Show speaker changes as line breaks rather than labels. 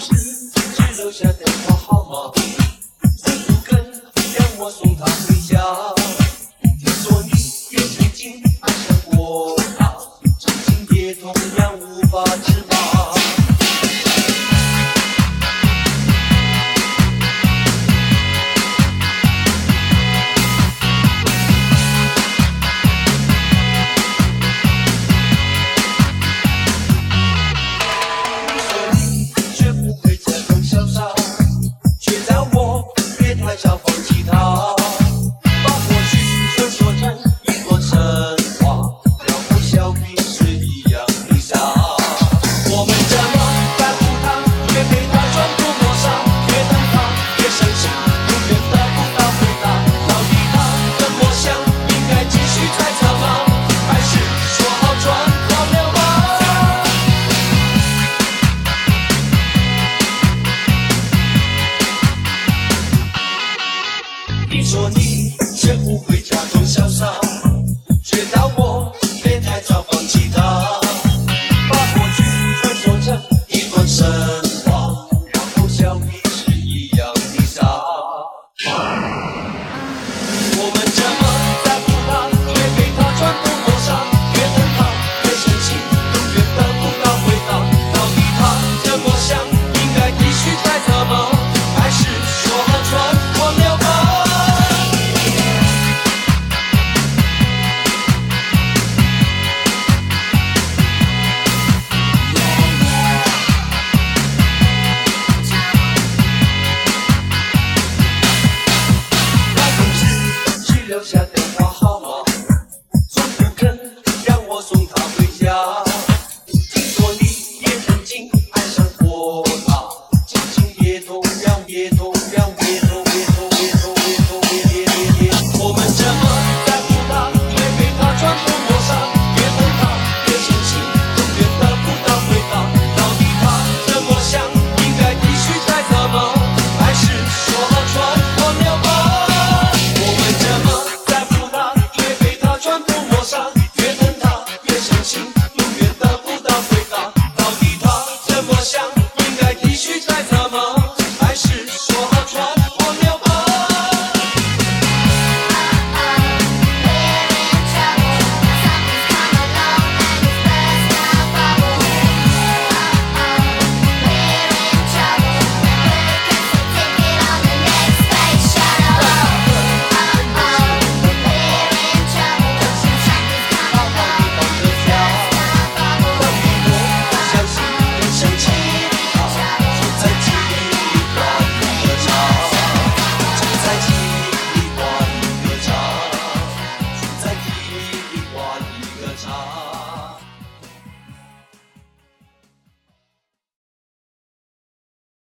时只留下电话号码，不肯让我送她回家。听说你也曾经爱上过他，今也同样无法自拔。我们这么在乎他，却被他全部抹杀。越等他越伤心，永远得不到回答。到底他怎么想？应该继续猜测吗？留下电话号码，从不肯让我送她回家。听说你也曾经爱上过她，请别痛，让别痛。